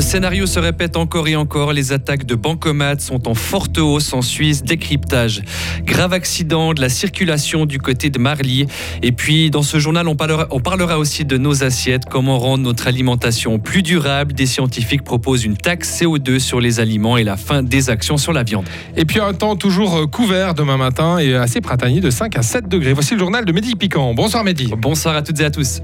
Le scénario se répète encore et encore. Les attaques de bancomat sont en forte hausse en Suisse. Décryptage. Grave accident de la circulation du côté de Marly. Et puis, dans ce journal, on parlera, on parlera aussi de nos assiettes. Comment rendre notre alimentation plus durable? Des scientifiques proposent une taxe CO2 sur les aliments et la fin des actions sur la viande. Et puis, un temps toujours couvert demain matin et assez printanier de 5 à 7 degrés. Voici le journal de Mehdi Piquant. Bonsoir Mehdi. Bonsoir à toutes et à tous.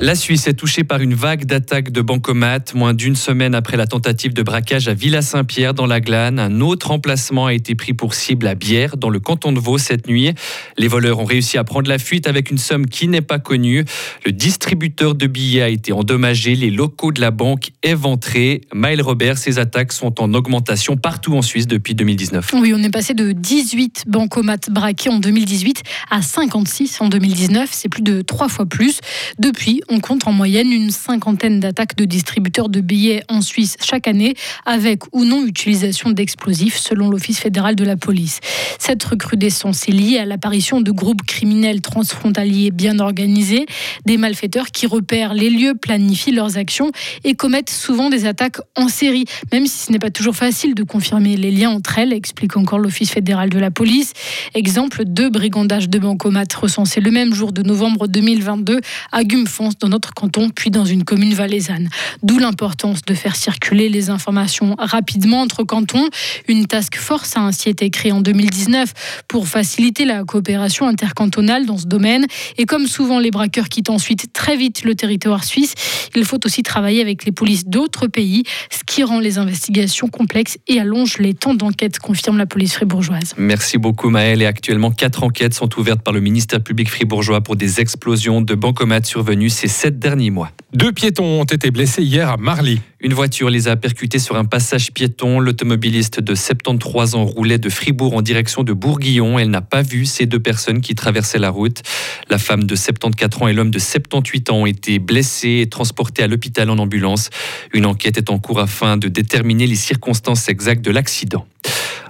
La Suisse est touchée par une vague d'attaques de bancomates. Moins d'une semaine après la tentative de braquage à Villa-Saint-Pierre dans la Glane, un autre emplacement a été pris pour cible à Bière, dans le canton de Vaud cette nuit. Les voleurs ont réussi à prendre la fuite avec une somme qui n'est pas connue. Le distributeur de billets a été endommagé, les locaux de la banque éventrés. Maël Robert, ces attaques sont en augmentation partout en Suisse depuis 2019. Oui, on est passé de 18 bancomates braqués en 2018 à 56 en 2019. C'est plus de trois fois plus. Depuis, on compte en moyenne une cinquantaine d'attaques de distributeurs de billets en Suisse chaque année, avec ou non utilisation d'explosifs, selon l'Office fédéral de la police. Cette recrudescence est liée à l'apparition de groupes criminels transfrontaliers bien organisés, des malfaiteurs qui repèrent les lieux, planifient leurs actions et commettent souvent des attaques en série, même si ce n'est pas toujours facile de confirmer les liens entre elles, explique encore l'Office fédéral de la police. Exemple, deux brigandages de bancomates recensés le même jour de novembre 2022 à Gumfons dans notre canton, puis dans une commune valaisanne. D'où l'importance de faire circuler les informations rapidement entre cantons. Une task force a ainsi été créée en 2019 pour faciliter la coopération intercantonale dans ce domaine. Et comme souvent les braqueurs quittent ensuite très vite le territoire suisse, il faut aussi travailler avec les polices d'autres pays, ce qui rend les investigations complexes et allonge les temps d'enquête, confirme la police fribourgeoise. Merci beaucoup Maëlle. Et actuellement, quatre enquêtes sont ouvertes par le ministère public fribourgeois pour des explosions de bancomates survenues ces sept derniers mois. Deux piétons ont été blessés hier à Marly. Une voiture les a percutés sur un passage piéton. L'automobiliste de 73 ans roulait de Fribourg en direction de Bourguillon. Elle n'a pas vu ces deux personnes qui traversaient la route. La femme de 74 ans et l'homme de 78 ans ont été blessés et transportés à l'hôpital en ambulance. Une enquête est en cours afin de déterminer les circonstances exactes de l'accident.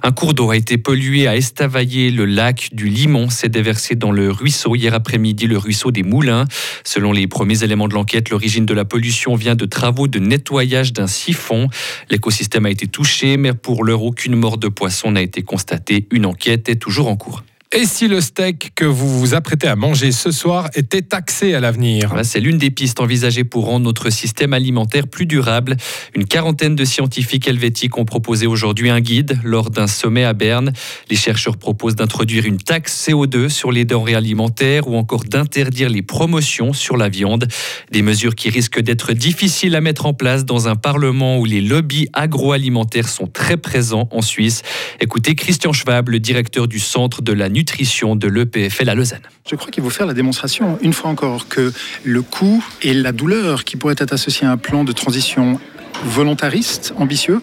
Un cours d'eau a été pollué à Estavayer. Le lac du Limon s'est déversé dans le ruisseau hier après-midi, le ruisseau des Moulins. Selon les premiers éléments de l'enquête, l'origine de la pollution vient de travaux de nettoyage d'un siphon. L'écosystème a été touché, mais pour l'heure, aucune mort de poisson n'a été constatée. Une enquête est toujours en cours. Et si le steak que vous vous apprêtez à manger ce soir était taxé à l'avenir C'est l'une des pistes envisagées pour rendre notre système alimentaire plus durable. Une quarantaine de scientifiques helvétiques ont proposé aujourd'hui un guide lors d'un sommet à Berne. Les chercheurs proposent d'introduire une taxe CO2 sur les denrées alimentaires ou encore d'interdire les promotions sur la viande. Des mesures qui risquent d'être difficiles à mettre en place dans un parlement où les lobbies agroalimentaires sont très présents en Suisse. Écoutez Christian Schwab, le directeur du centre de la nutrition de l'EPFL à Lausanne. Je crois qu'il faut faire la démonstration, une fois encore, que le coût et la douleur qui pourraient être associés à un plan de transition volontariste, ambitieux,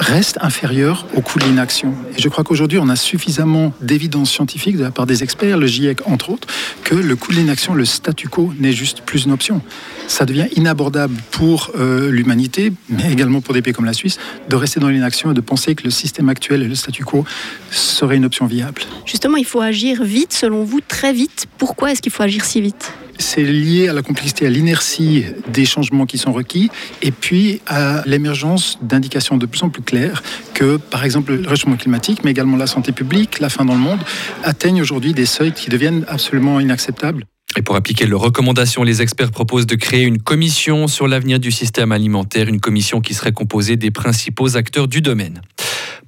reste inférieur au coût de l'inaction. Et je crois qu'aujourd'hui, on a suffisamment d'évidence scientifique de la part des experts, le GIEC entre autres, que le coût de l'inaction, le statu quo, n'est juste plus une option. Ça devient inabordable pour euh, l'humanité, mais également pour des pays comme la Suisse, de rester dans l'inaction et de penser que le système actuel et le statu quo seraient une option viable. Justement, il faut agir vite, selon vous, très vite. Pourquoi est-ce qu'il faut agir si vite? C'est lié à la complexité, à l'inertie des changements qui sont requis, et puis à l'émergence d'indications de plus en plus claires que, par exemple, le réchauffement climatique, mais également la santé publique, la faim dans le monde, atteignent aujourd'hui des seuils qui deviennent absolument inacceptables. Et pour appliquer leurs recommandations, les experts proposent de créer une commission sur l'avenir du système alimentaire, une commission qui serait composée des principaux acteurs du domaine.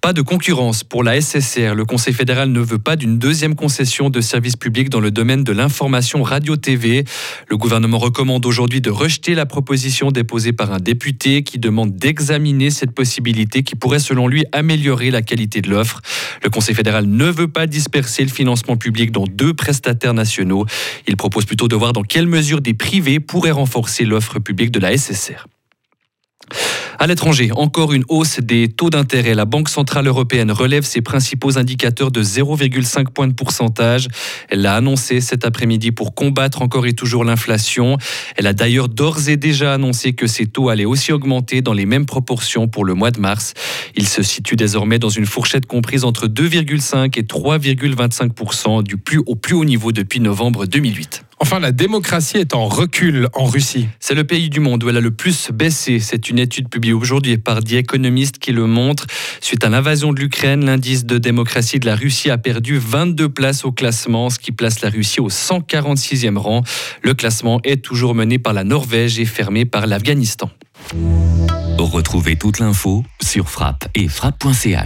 Pas de concurrence pour la SSR. Le Conseil fédéral ne veut pas d'une deuxième concession de service public dans le domaine de l'information radio-TV. Le gouvernement recommande aujourd'hui de rejeter la proposition déposée par un député qui demande d'examiner cette possibilité qui pourrait selon lui améliorer la qualité de l'offre. Le Conseil fédéral ne veut pas disperser le financement public dans deux prestataires nationaux. Il propose plutôt de voir dans quelle mesure des privés pourraient renforcer l'offre publique de la SSR. À l'étranger, encore une hausse des taux d'intérêt. La Banque Centrale Européenne relève ses principaux indicateurs de 0,5 points de pourcentage. Elle l'a annoncé cet après-midi pour combattre encore et toujours l'inflation. Elle a d'ailleurs d'ores et déjà annoncé que ces taux allaient aussi augmenter dans les mêmes proportions pour le mois de mars. Ils se situent désormais dans une fourchette comprise entre 2,5 et 3,25 du plus au plus haut niveau depuis novembre 2008. Enfin, la démocratie est en recul en Russie. C'est le pays du monde où elle a le plus baissé. C'est une étude publiée aujourd'hui par The Economist qui le montre. Suite à l'invasion de l'Ukraine, l'indice de démocratie de la Russie a perdu 22 places au classement, ce qui place la Russie au 146e rang. Le classement est toujours mené par la Norvège et fermé par l'Afghanistan. Retrouvez toute l'info sur frappe et frappe.ch.